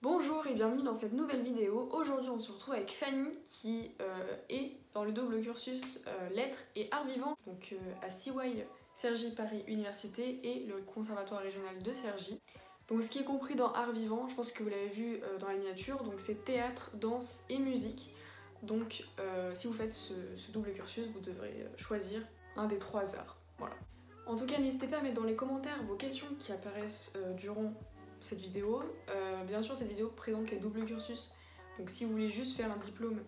Bonjour et bienvenue dans cette nouvelle vidéo. Aujourd'hui on se retrouve avec Fanny qui euh, est dans le double cursus euh, lettres et art vivant donc euh, à CY Cergy Paris Université et le conservatoire régional de Cergy. Donc ce qui est compris dans art vivant, je pense que vous l'avez vu dans la miniature, donc c'est théâtre, danse et musique. Donc si vous faites ce, ce, double cursus, vous devrez choisir un des trois arts. Voilà. En tout cas n'hésitez pas à mettre dans les commentaires vos questions qui apparaissent durant cette vidéo. Euh, bien sûr, cette vidéo présente les doubles cursus. Donc si vous voulez juste faire un diplôme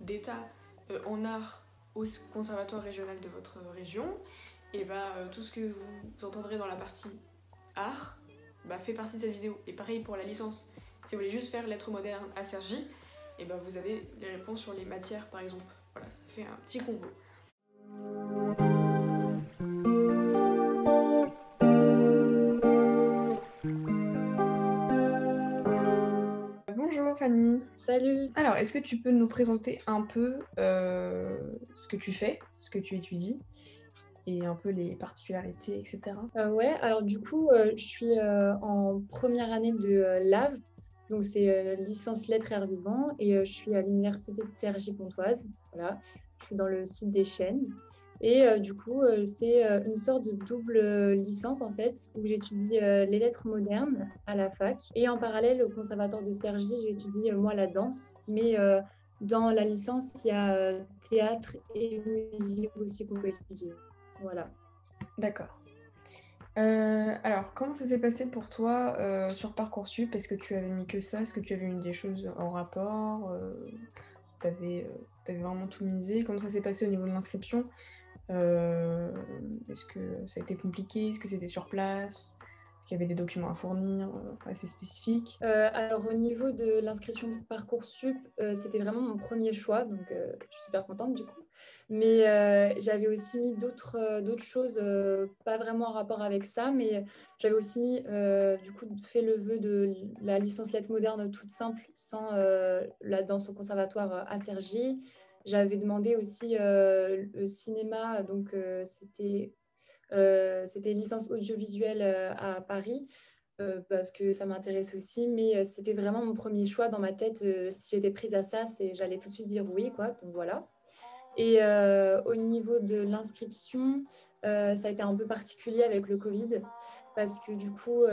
d'état euh, en art au conservatoire régional de votre région, et bah tout ce que vous entendrez dans la partie art bah, fait partie de cette vidéo. Et pareil pour la licence. Si vous voulez juste faire lettres modernes à Sergi, et bah vous avez les réponses sur les matières par exemple. Voilà, ça fait un petit combo. Salut. Alors, est-ce que tu peux nous présenter un peu euh, ce que tu fais, ce que tu étudies et un peu les particularités, etc. Euh, ouais, alors du coup, euh, je suis en première année de LAV, donc c'est licence lettres et art vivant, et je suis à l'université de Cergy-Pontoise. Voilà, je suis dans le site des chaînes. Et euh, du coup, euh, c'est euh, une sorte de double licence en fait, où j'étudie les lettres modernes à la fac. Et en parallèle, au conservatoire de Cergy, j'étudie moi la danse. Mais dans la licence, il y a théâtre et musique aussi qu'on peut étudier. Voilà. D'accord. alors, comment ça s'est passé pour toi sur Parcoursup? Est-ce que tu avais mis que ça? Est-ce que tu avais mis des choses en rapport? Tu avais, avais, vraiment tout misé? Comment ça s'est passé au niveau de l'inscription? Euh, est-ce que ça a été compliqué? Est-ce que c'était sur place? Est-ce qu'il y avait des documents à fournir euh, assez spécifiques? Euh, Alors au niveau de l'inscription Parcoursup, c'était vraiment mon premier choix, donc je suis super contente du coup. Mais j'avais aussi mis d'autres choses, pas vraiment en rapport avec ça, mais j'avais aussi mis, du coup, fait le vœu de la licence lettres moderne toute simple, sans la danse au conservatoire à Cergy. J'avais demandé aussi euh, le cinéma, donc euh, c'était euh, licence audiovisuelle à Paris. parce que ça m'intéresse aussi, mais c'était vraiment mon premier choix dans ma tête. si j'étais prise à ça, j'allais tout de suite dire oui, quoi. Donc voilà. Et au niveau de l'inscription, ça a été un peu particulier avec le Covid, parce que du coup,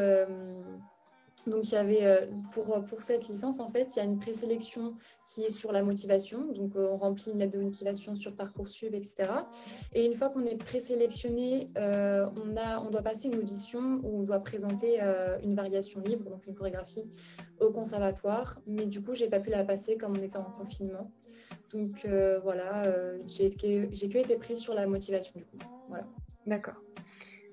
donc, il y avait, euh, pour, euh, pour cette licence, en fait, il y a une présélection qui est sur la motivation. Donc, euh, on remplit une lettre de motivation sur Parcoursup, etc. Et une fois qu'on est présélectionné, on, a, on doit passer une audition où on doit présenter une variation libre, donc une chorégraphie, au conservatoire. Mais du coup, je n'ai pas pu la passer comme on était en confinement. Donc, voilà, j'ai que été prise sur la motivation, du coup. Voilà. D'accord.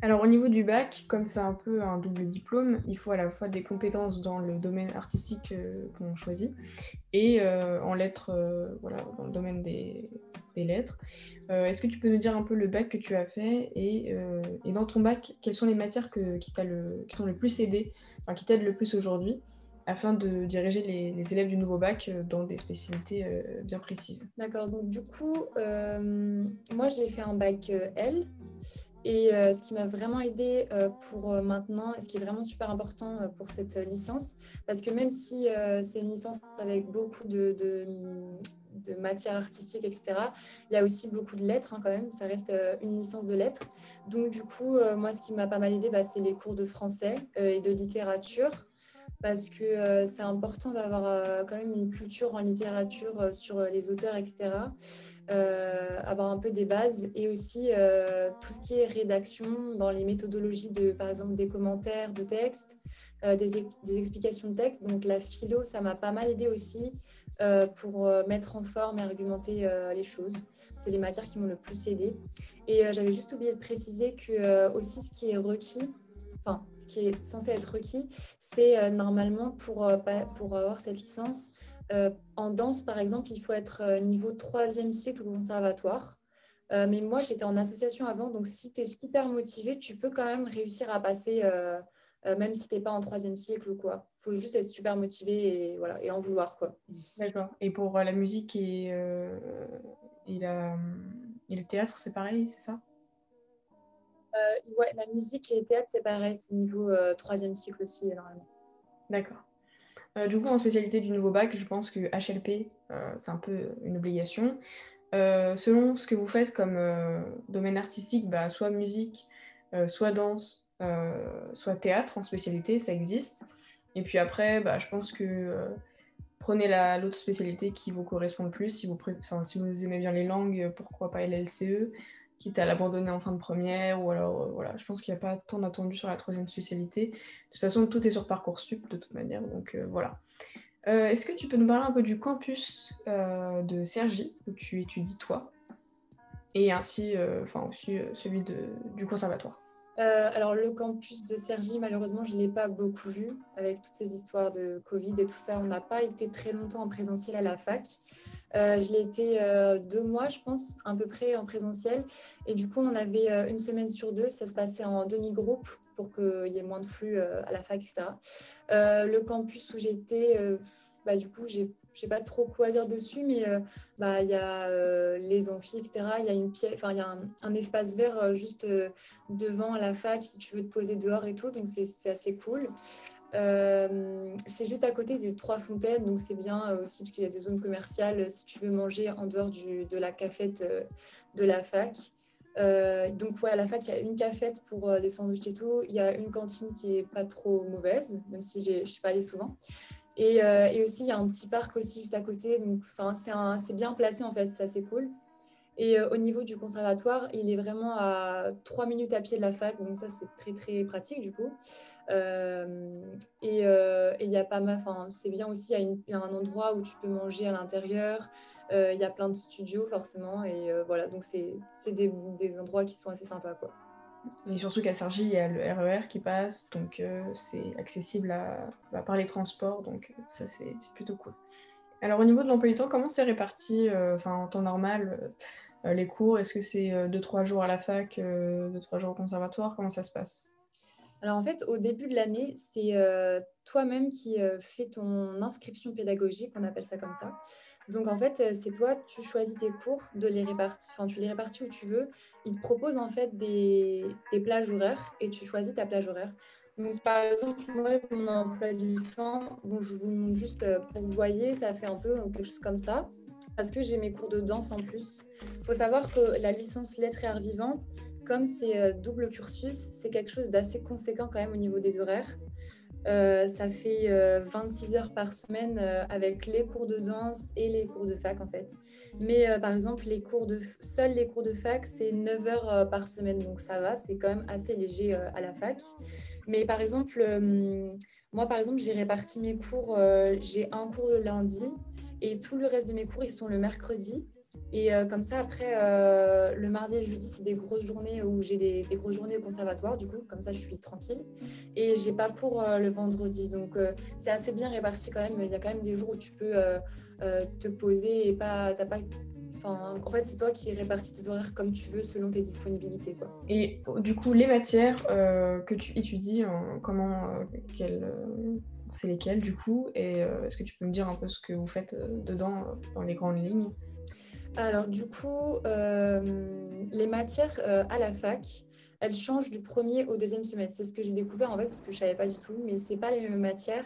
Alors au niveau du bac, comme c'est un peu un double diplôme, il faut à la fois des compétences dans le domaine artistique euh, qu'on choisit et euh, en lettres, euh, voilà, dans le domaine des, lettres. Est-ce que tu peux nous dire un peu le bac que tu as fait et, dans ton bac, quelles sont les matières que, qui t'ont le, plus aidé, enfin, qui t'aident le plus aujourd'hui afin de diriger les, les, élèves du nouveau bac dans des spécialités bien précises? D'accord, donc du coup, moi j'ai fait un bac L et euh, ce qui m'a vraiment aidé euh, pour euh, maintenant, et ce qui est vraiment super important pour cette licence, parce que même si c'est une licence avec beaucoup de, de, matières artistiques, etc., il y a aussi beaucoup de lettres hein, quand même, ça reste une licence de lettres. Donc du coup, moi, ce qui m'a pas mal aidé, bah, c'est les cours de français et de littérature parce que c'est important d'avoir quand même une culture en littérature sur les auteurs, etc. Euh, avoir un peu des bases et aussi euh, tout ce qui est rédaction dans les méthodologies de, par exemple, des commentaires de texte, euh, des, des, explications de texte. Donc la philo, ça m'a pas mal aidé aussi pour mettre en forme et argumenter les choses. C'est les matières qui m'ont le plus aidé. Et j'avais juste oublié de préciser que aussi ce qui est requis, enfin ce qui est censé être requis, c'est normalement pour, pour avoir cette licence, euh, en danse, par exemple, il faut être euh, niveau troisième cycle au conservatoire. Euh, mais moi, j'étais en association avant, donc si tu es super motivé, tu peux quand même réussir à passer, même si tu n'es pas en troisième cycle ou quoi. Il faut juste être super motivé et, voilà, et en vouloir. quoi. D'accord. Et pour la musique et, et, la, et, le théâtre, c'est pareil, c'est ça? Ouais, la musique et le théâtre, c'est pareil, c'est niveau troisième cycle aussi, normalement. D'accord. Du coup, en spécialité du nouveau bac, je pense que HLP, c'est un peu une obligation. selon ce que vous faites comme domaine artistique, bah, soit musique, soit danse, soit théâtre en spécialité, ça existe. Et puis après, bah, je pense que prenez l'autre spécialité qui vous correspond le plus. Si vous, si vous aimez bien les langues, pourquoi pas LLCE quitte à l'abandonner en fin de première, ou alors euh, voilà, je pense qu'il n'y a pas tant d'attendu sur la troisième spécialité. De toute façon, tout est sur Parcoursup de toute manière, donc euh, voilà. Euh, est-ce que tu peux nous parler un peu du campus de Sergi, où tu étudies toi, et ainsi, enfin aussi celui de, du conservatoire? Alors le campus de Sergi, malheureusement, je ne l'ai pas beaucoup vu avec toutes ces histoires de Covid et tout ça. On n'a pas été très longtemps en présentiel à la fac. Euh, je l'ai été euh, deux mois, je pense, à peu près en présentiel. Et du coup, on avait euh, une semaine sur deux. Ça se passait en demi-groupe pour qu'il y ait moins de flux à la fac, etc. le campus où j'étais, bah, du coup, je n'ai pas trop quoi dire dessus, mais bah, il y a les amphis, etc. Il y a, une il y a un, espace vert juste devant la fac si tu veux te poser dehors et tout. Donc, c'est assez cool. Euh, c'est juste à côté des trois fontaines, donc c'est bien euh, aussi parce qu'il y a des zones commerciales euh, si tu veux manger en dehors de la cafette de la fac. donc ouais, à la fac, il y a une cafette pour des sandwichs et tout. Il y a une cantine qui est pas trop mauvaise, même si je ne suis pas allée souvent. Et, aussi, il y a un petit parc aussi juste à côté. Donc c'est bien placé en fait, c'est assez cool. Et au niveau du conservatoire, il est vraiment à trois minutes à pied de la fac, donc ça c'est très très pratique du coup. Euh, euh, et il y a pas mal, c'est bien aussi, il y, a un endroit où tu peux manger à l'intérieur. Euh, il y a plein de studios forcément. Et voilà, donc c'est des, des, endroits qui sont assez sympas. Quoi. Et surtout qu'à Sergi, il y a le RER e qui passe, donc c'est accessible bah, par les transports, donc ça c'est plutôt cool. Alors au niveau de l'emploi du temps, comment c'est réparti enfin en temps normal les cours? Est-ce que c'est 2-3 jours à la fac, 2-3 jours au conservatoire? Comment ça se passe? Alors en fait, au début de l'année, c'est euh, toi-même qui euh, fais ton inscription pédagogique, on appelle ça comme ça. Donc en fait, euh, c'est toi, tu choisis tes cours, de les tu les répartis où tu veux. Ils te proposent en fait des, plages horaires et tu choisis ta plage horaire. Donc par exemple, moi, mon emploi du temps, je vous montre juste pour vous voyez, ça fait un peu quelque chose comme ça parce que j'ai mes cours de danse en plus. Il faut savoir que la licence lettres et arts vivants, comme c'est euh, double cursus, c'est quelque chose d'assez conséquent quand même au niveau des horaires. Euh, ça fait 26 euh, heures par semaine avec les cours de danse et les cours de fac en fait. Mais par exemple, les cours de seuls les cours de fac, c'est 9 heures par semaine, donc ça va, c'est quand même assez léger à la fac. Mais par exemple, moi par exemple, j'ai réparti mes cours, j'ai un cours le lundi et tout le reste de mes cours, ils sont le mercredi. Et euh, comme ça, après, euh, le mardi et le jeudi, c'est des grosses journées où j'ai des, grosses journées au conservatoire, du coup, comme ça, je suis tranquille. Et j'ai pas cours euh, le vendredi. Donc, c'est assez bien réparti quand même. Il y a quand même des jours où tu peux te poser et pas. T'as pas en fait, c'est toi qui répartis tes horaires comme tu veux selon tes disponibilités. Et du coup, les matières que tu étudies, comment, c'est lesquelles du coup? Et est-ce que tu peux me dire un peu ce que vous faites dedans dans les grandes lignes? Alors du coup, euh, les matières euh, à la fac, elles changent du premier au deuxième semestre. C'est ce que j'ai découvert en fait parce que je ne savais pas du tout, mais ce n'est pas les mêmes matières.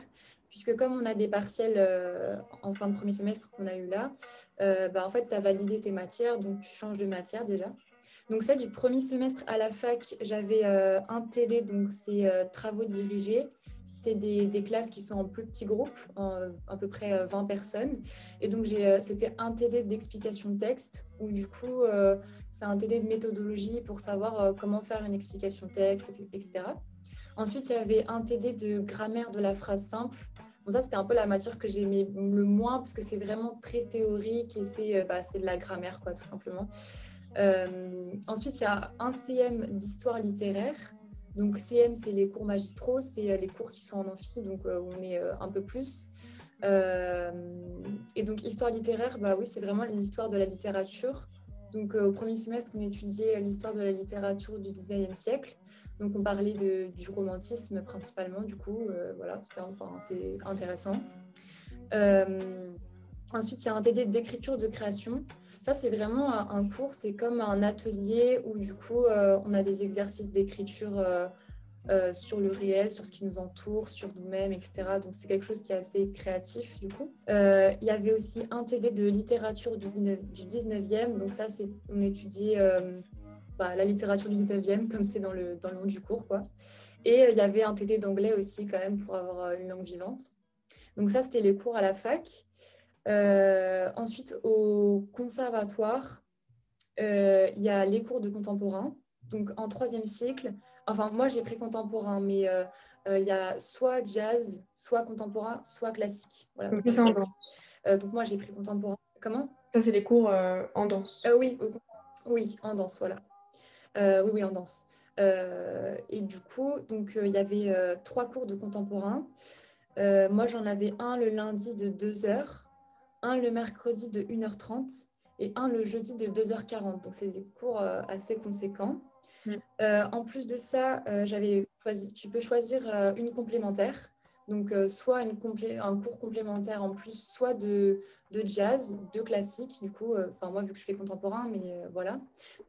Puisque comme on a des partiels euh, en fin de premier semestre qu'on a eu là, bah, en fait, tu as validé tes matières, donc tu changes de matière déjà. Donc ça, du premier semestre à la fac, j'avais un TD, donc c'est travaux dirigés c'est des, classes qui sont en plus petits groupes, à peu près 20 euh, personnes. Et donc, euh, c'était un TD d'explication de texte, où du coup, euh, c'est un TD de méthodologie pour savoir comment faire une explication de texte, etc. Ensuite, il y avait un TD de grammaire de la phrase simple. Bon, ça, c'était un peu la matière que j'aimais le moins, parce que c'est vraiment très théorique et c'est bah, de la grammaire, quoi, tout simplement. ensuite, il y a un CM d'histoire littéraire donc CM, c'est les cours magistraux, c'est euh, les cours qui sont en amphi, donc euh, on est euh, un peu plus. et donc histoire littéraire, bah oui, c'est vraiment l'histoire de la littérature. Donc au premier semestre, on étudiait l'histoire de la littérature du 19e siècle. Donc on parlait du romantisme principalement, du coup, voilà, c'était c'est intéressant. ensuite, il y a un TD d'écriture de création. Ça, c'est vraiment un cours, c'est comme un atelier où du coup, euh, on a des exercices d'écriture euh, euh, sur le réel, sur ce qui nous entoure, sur nous-mêmes, etc. Donc c'est quelque chose qui est assez créatif du coup. Il y avait aussi un TD de littérature du, 19, du 19e. Donc ça, c'est on étudiait bah, la littérature du 19e comme c'est dans le, dans le nom du cours. quoi. Et il y avait un TD d'anglais aussi quand même pour avoir une langue vivante. Donc ça, c'était les cours à la fac. Ensuite, au conservatoire, il y a les cours de contemporain. Donc en troisième cycle, enfin moi j'ai pris contemporain, mais euh, euh, il y a soit jazz, soit contemporain, soit classique. Voilà, euh, donc moi j'ai pris contemporain. Comment? Ça c'est les cours en danse. oui, oui, en danse, voilà. oui, oui, en danse. et du coup, donc il y avait trois cours de contemporain. moi j'en avais un le lundi de 2h, un le mercredi de 1h30 et un le jeudi de 2h40. Donc c'est des cours assez conséquents. Mm. Euh, en plus de ça, euh, j'avais choisi, tu peux choisir euh, une complémentaire. Donc, soit une un cours complémentaire en plus, soit de, de jazz, de classique. Du coup, enfin moi, vu que je fais contemporain, mais voilà.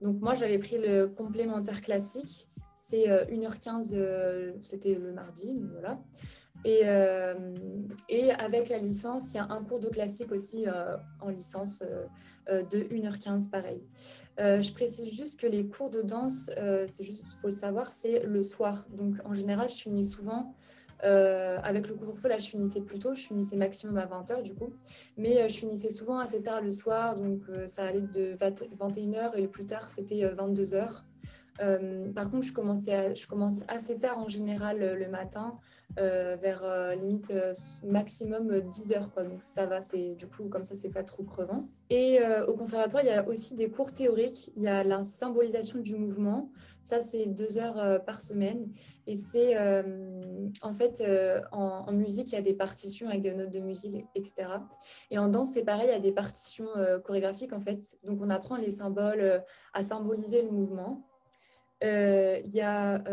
Donc, moi, j'avais pris le complémentaire classique. C'est 1h15, c'était le mardi, voilà. Et, et, avec la licence, il y a un cours de classique aussi en licence euh, de 1h15 pareil. Euh, je précise juste que les cours de danse, euh, c'est juste, faut le savoir, c'est le soir. Donc en général, je finis souvent avec le couvre-feu, là, je finissais plus tôt, je finissais maximum à 20h du coup. Mais je finissais souvent assez tard le soir, donc ça allait de 21h et plus tard, c'était 22h. Par contre, je, commençais commence assez tard en général le matin. Euh, vers euh, limite euh, maximum 10 heures. Donc ça va, c'est du coup comme ça, c'est pas trop crevant. Et au conservatoire, il y a aussi des cours théoriques. Il y a la symbolisation du mouvement. Ça, c'est deux heures par semaine. Et c'est en fait en, musique, il y a des partitions avec des notes de musique, etc. Et en danse, c'est pareil, il y a des partitions chorégraphiques en fait. Donc on apprend les symboles à symboliser le mouvement. Il y a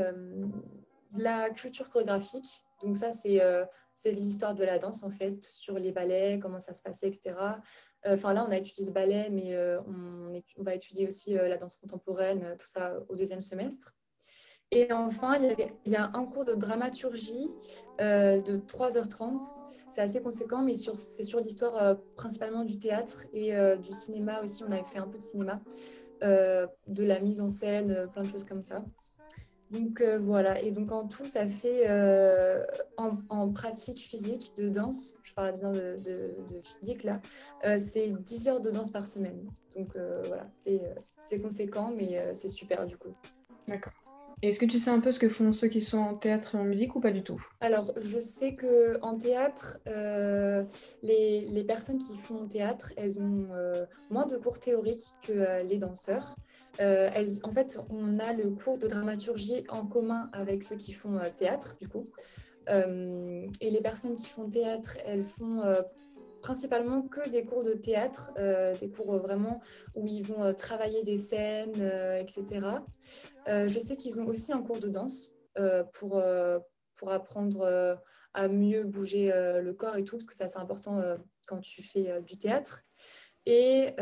la culture chorégraphique. Donc ça, euh, c'est l'histoire de la danse, en fait, sur les ballets, comment ça se passait, etc. Euh, enfin, là, on a étudié le ballet, mais euh, on, va étudier aussi la danse contemporaine, tout ça au deuxième semestre. Et enfin, il y, a un cours de dramaturgie de 3h30. C'est assez conséquent, mais c'est sur l'histoire principalement du théâtre et du cinéma aussi. On avait fait un peu de cinéma, de la mise en scène, plein de choses comme ça. Donc euh, voilà, et donc en tout, ça fait euh, en, pratique physique de danse, je parle bien de, physique là, euh, c'est 10 heures de danse par semaine. Donc voilà, c'est conséquent, mais c'est super du coup. D'accord. Est-ce que tu sais un peu ce que font ceux qui sont en théâtre et en musique ou pas du tout? Alors, je sais qu'en théâtre, les, les, personnes qui font théâtre, elles ont moins de cours théoriques que les danseurs. Euh, en fait, on a le cours de dramaturgie en commun avec ceux qui font euh, théâtre, du coup. Euh, et les personnes qui font théâtre, elles font principalement que des cours de théâtre, des cours vraiment où ils vont travailler des scènes, etc. je sais qu'ils ont aussi un cours de danse pour, pour apprendre à mieux bouger le corps et tout, parce que c'est assez important quand tu fais du théâtre. Et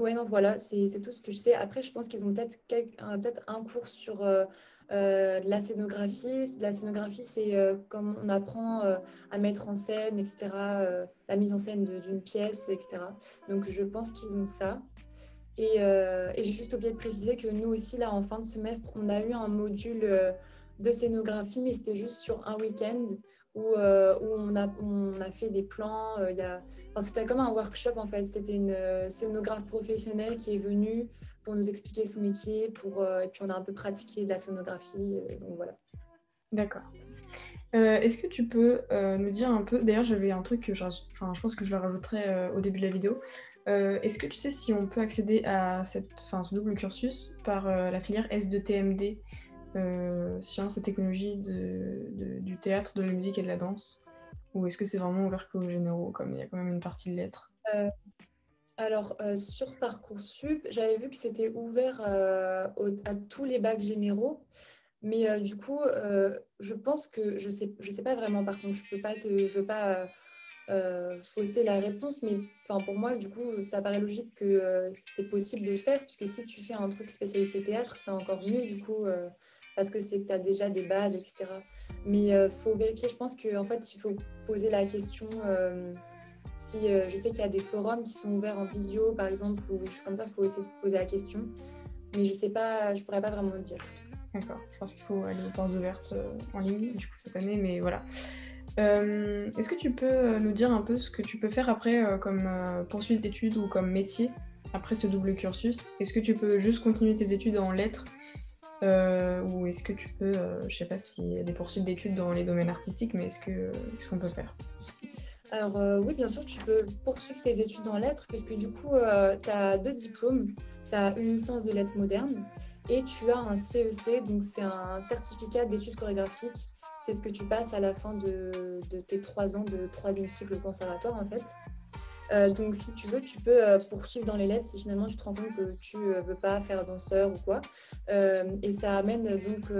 oui, non, voilà, c'est tout ce que je sais. Après, je pense qu'ils ont peut-être peut un cours sur euh, euh, la scénographie. La scénographie, c'est euh, comme on apprend à mettre en scène, etc., la mise en scène d'une pièce, etc. Donc, je pense qu'ils ont ça. Et, j'ai juste oublié de préciser que nous aussi, là, en fin de semestre, on a eu un module de scénographie, mais c'était juste sur un week-end où, euh, où on, a, on, a, fait des plans. Euh, a... c'était comme un workshop en fait. C'était une euh, scénographe professionnelle qui est venue pour nous expliquer son métier. Pour, et puis on a un peu pratiqué de la scénographie. donc voilà. D'accord. Est-ce que tu peux nous dire un peu, d'ailleurs j'avais un truc que je, enfin, je pense que je le rajouterai au début de la vidéo. Est-ce que tu sais si on peut accéder à cette, enfin, ce double cursus par la filière S2TMD euh, sciences et technologies de, du théâtre, de la musique et de la danse? Ou est-ce que c'est vraiment ouvert qu'aux généraux, comme il y a quand même une partie de lettres? Euh, Alors, euh, sur Parcoursup, j'avais vu que c'était ouvert à tous les bacs généraux. Mais du coup, je pense que je sais, je sais pas vraiment. Par contre, je peux pas te, veux pas fausser la réponse, mais pour moi, du coup, ça paraît logique que c'est possible de le faire, puisque si tu fais un truc spécialisé théâtre, c'est encore mieux. Du coup, parce que tu as déjà des bases, etc. Mais il faut vérifier, je pense qu'en en fait, il faut poser la question. Si je sais qu'il y a des forums qui sont ouverts en vidéo, par exemple, ou des choses comme ça, il faut essayer de poser la question. Mais je sais pas, je pourrais pas vraiment le dire. D'accord, je pense qu'il faut aller aux portes ouvertes en ligne, du coup, cette année, mais voilà. Euh, est-ce que tu peux euh, nous dire un peu ce que tu peux faire après euh, comme poursuite d'études ou comme métier après ce double cursus? Est-ce que tu peux juste continuer tes études en lettres ou est-ce que tu peux, je sais pas s'il y a des poursuites d'études dans les domaines artistiques, mais est-ce que ce qu'on peut faire? Alors oui, bien sûr, tu peux poursuivre tes études en lettres, puisque du coup, tu as deux diplômes. Tu as une licence de lettres modernes et tu as un CEC, donc c'est un certificat d'études chorégraphiques c'est ce que tu passes à la fin de, tes trois ans de troisième cycle conservatoire en fait. Euh, donc si tu veux, tu peux euh, poursuivre dans les lettres si finalement tu te rends compte que tu ne euh, veux pas faire danseur ou quoi. et ça amène donc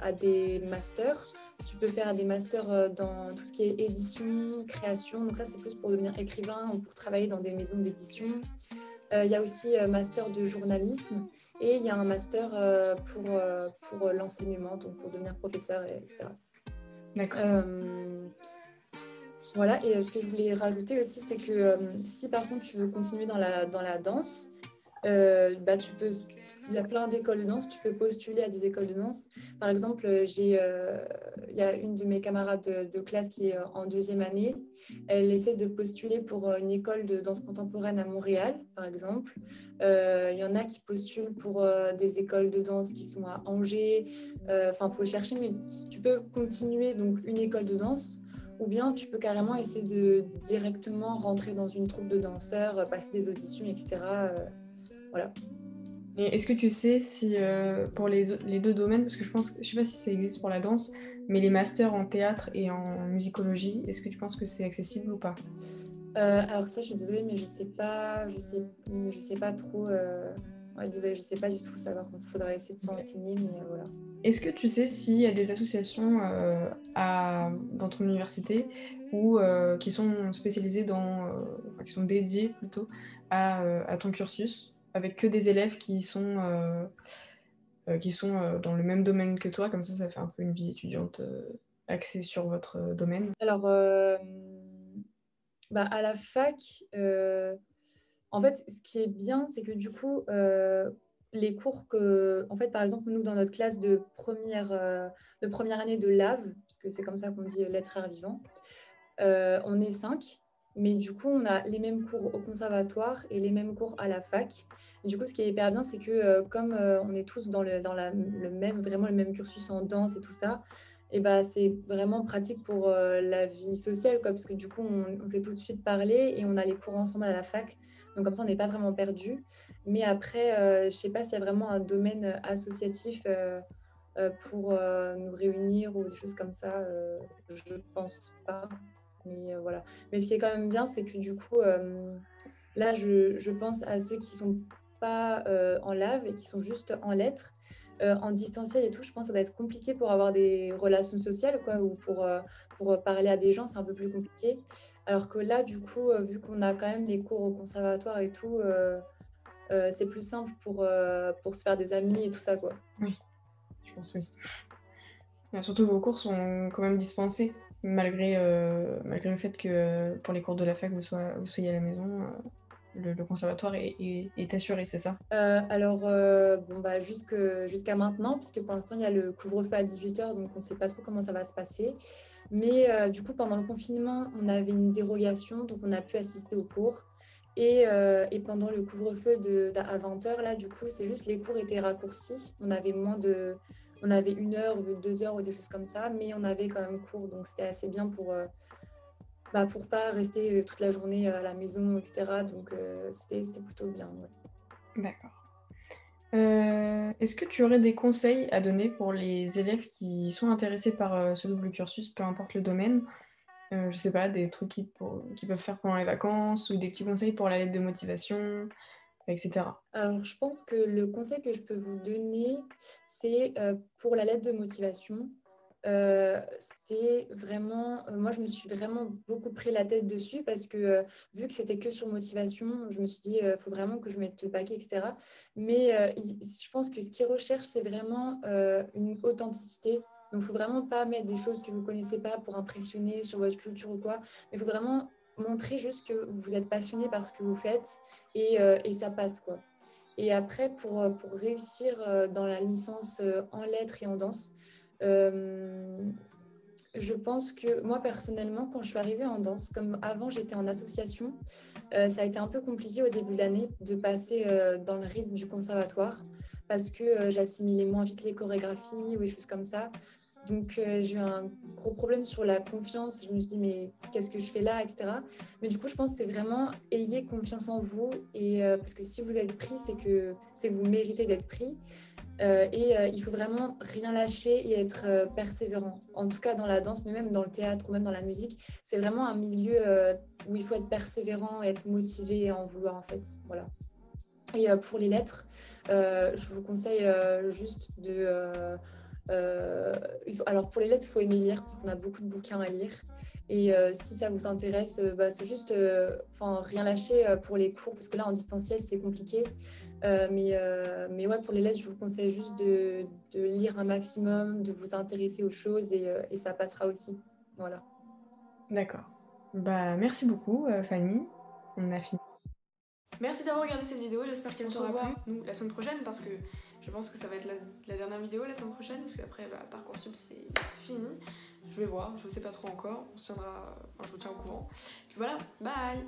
à des masters. Tu peux faire des masters dans tout ce qui est édition, création. Donc ça c'est plus pour devenir écrivain ou pour travailler dans des maisons d'édition. Il y a aussi master de journalisme et il y a un master pour, pour l'enseignement, donc pour devenir professeur, etc. D'accord. Euh, voilà, et ce que je voulais rajouter aussi, c'est que euh, si par contre tu veux continuer dans la, dans la danse, euh, bah, tu peux, il y a plein d'écoles de danse, tu peux postuler à des écoles de danse. Par exemple, j'ai, il y a une de mes camarades de, classe qui est en deuxième année, elle essaie de postuler pour une école de danse contemporaine à Montréal, par exemple. Il y en a qui postulent pour des écoles de danse qui sont à Angers, euh, enfin, il faut chercher, mais tu peux continuer donc une école de danse ou bien tu peux carrément essayer de directement rentrer dans une troupe de danseurs, euh, passer des auditions, etc. Euh, voilà. Est-ce que tu sais si pour les, les, deux domaines, parce que je pense, je sais pas si ça existe pour la danse, mais les masters en théâtre et en musicologie, est-ce que tu penses que c'est accessible ou pas? Alors ça, je suis désolée, mais je sais pas, je sais, je sais pas trop. Ouais, désolée, je sais pas du tout savoir. Il faudrait essayer de s'en renseigner, mais voilà. Est-ce que tu sais s'il y a des associations euh, à, dans ton université ou euh, qui sont spécialisées dans, euh, enfin, qui sont dédiées plutôt à, à, ton cursus, avec que des élèves qui sont, qui sont dans le même domaine que toi, comme ça, ça fait un peu une vie étudiante axée sur votre domaine. Alors, bah, à la fac, en fait, ce qui est bien, c'est que du coup, les cours que, en fait, par exemple, nous, dans notre classe de première, euh, de première année de LAV, parce que c'est comme ça qu'on dit lettres art vivant, euh, on est cinq, mais du coup, on a les mêmes cours au conservatoire et les mêmes cours à la fac. Du coup, ce qui est hyper bien, c'est que euh, comme on est tous dans, le, même, vraiment le même cursus en danse et tout ça, et bah, c'est vraiment pratique pour la vie sociale, parce que du coup, on, on s'est tout de suite parlé et on a les cours ensemble à la fac. Donc comme ça, on n'est pas vraiment perdu. Mais après, euh, je ne sais pas s'il y a vraiment un domaine associatif euh, euh, pour nous réunir ou des choses comme ça. je ne pense pas. Mais voilà. Mais ce qui est quand même bien, c'est que du coup, là, je, pense à ceux qui sont pas en lave et qui sont juste en lettres. en distanciel et tout, je pense que ça doit être compliqué pour avoir des relations sociales ou pour, pour parler à des gens, c'est un peu plus compliqué. Alors que là, du coup, vu qu'on a quand même les cours au conservatoire et tout, euh, c'est plus simple pour, euh, pour se faire des amis et tout ça, quoi. Oui, je pense oui. surtout vos cours sont quand même dispensés, malgré, euh, malgré le fait que pour les cours de la fac, vous, soyez, à la maison. Le, conservatoire est, assuré, c'est ça? Alors, bon, bah, jusqu'à maintenant, puisque pour l'instant, il y a le couvre-feu à 18h, donc on ne sait pas trop comment ça va se passer. Mais du coup, pendant le confinement, on avait une dérogation, donc on a pu assister aux cours. Euh, et, pendant le couvre-feu à 20h, là, du coup, c'est juste les cours étaient raccourcis. On avait moins de. On avait une heure ou deux heures ou des choses comme ça, mais on avait quand même cours. Donc, c'était assez bien pour. Euh, bah, pour pas rester euh, toute la journée à la maison, etc. Donc, c'était plutôt bien. D'accord. Est-ce que tu aurais des conseils à donner pour les élèves qui sont intéressés par ce double cursus, peu importe le domaine? Euh, je sais pas, des trucs qu'ils peuvent faire pendant les vacances ou des petits conseils pour la lettre de motivation, etc. Alors, je pense que le conseil que je peux vous donner, c'est euh, pour la lettre de motivation. c'est vraiment, moi je me suis vraiment beaucoup pris la tête dessus parce que vu que c'était que sur motivation, je me suis dit, il faut vraiment que je mette le paquet, etc. Mais je pense que ce qu'ils recherchent, c'est vraiment une authenticité. Donc, il ne faut vraiment pas mettre des choses que vous ne connaissez pas pour impressionner sur votre culture ou quoi. Mais il faut vraiment montrer juste que vous êtes passionné par ce que vous faites et, et ça passe, quoi. Et après, pour, pour réussir dans la licence en lettres et en danse, euh, je pense que moi personnellement, quand je suis arrivée en danse, comme avant j'étais en association, euh, ça a été un peu compliqué au début de l'année de passer euh, dans le rythme du conservatoire parce que j'assimilais moins vite les chorégraphies ou des choses comme ça. Donc j'ai eu un gros problème sur la confiance. Je me suis dit mais qu'est-ce que je fais là, etc. Mais du coup je pense que c'est vraiment ayez confiance en vous et parce que si vous êtes pris, c'est que que vous méritez d'être pris. Euh, et euh, il faut vraiment rien lâcher et être euh, persévérant. En tout cas, dans la danse, mais même dans le théâtre ou même dans la musique, c'est vraiment un milieu où il faut être persévérant, être motivé et en vouloir, en fait. Voilà. Et pour les lettres, je vous conseille juste de. Alors, pour les lettres, il faut aimer lire parce qu'on a beaucoup de bouquins à lire. Et si ça vous intéresse, bah, c'est juste enfin rien lâcher pour les cours, parce que là, en distanciel, c'est compliqué. Euh, mais, euh, mais ouais, pour les lettres, je vous conseille juste de, de, lire un maximum, de vous intéresser aux choses et, euh, et ça passera aussi. Voilà. D'accord. Bah, merci beaucoup, Fanny. On a fini. Merci d'avoir regardé cette vidéo. J'espère qu'elle vous aura plu. Nous, la semaine prochaine, parce que je pense que ça va être la, dernière vidéo la semaine prochaine, parce qu'après, bah, Parcoursup, c'est fini. Je vais voir, je sais pas trop encore. On se tiendra, je vous tiens au courant. Puis voilà, Bye.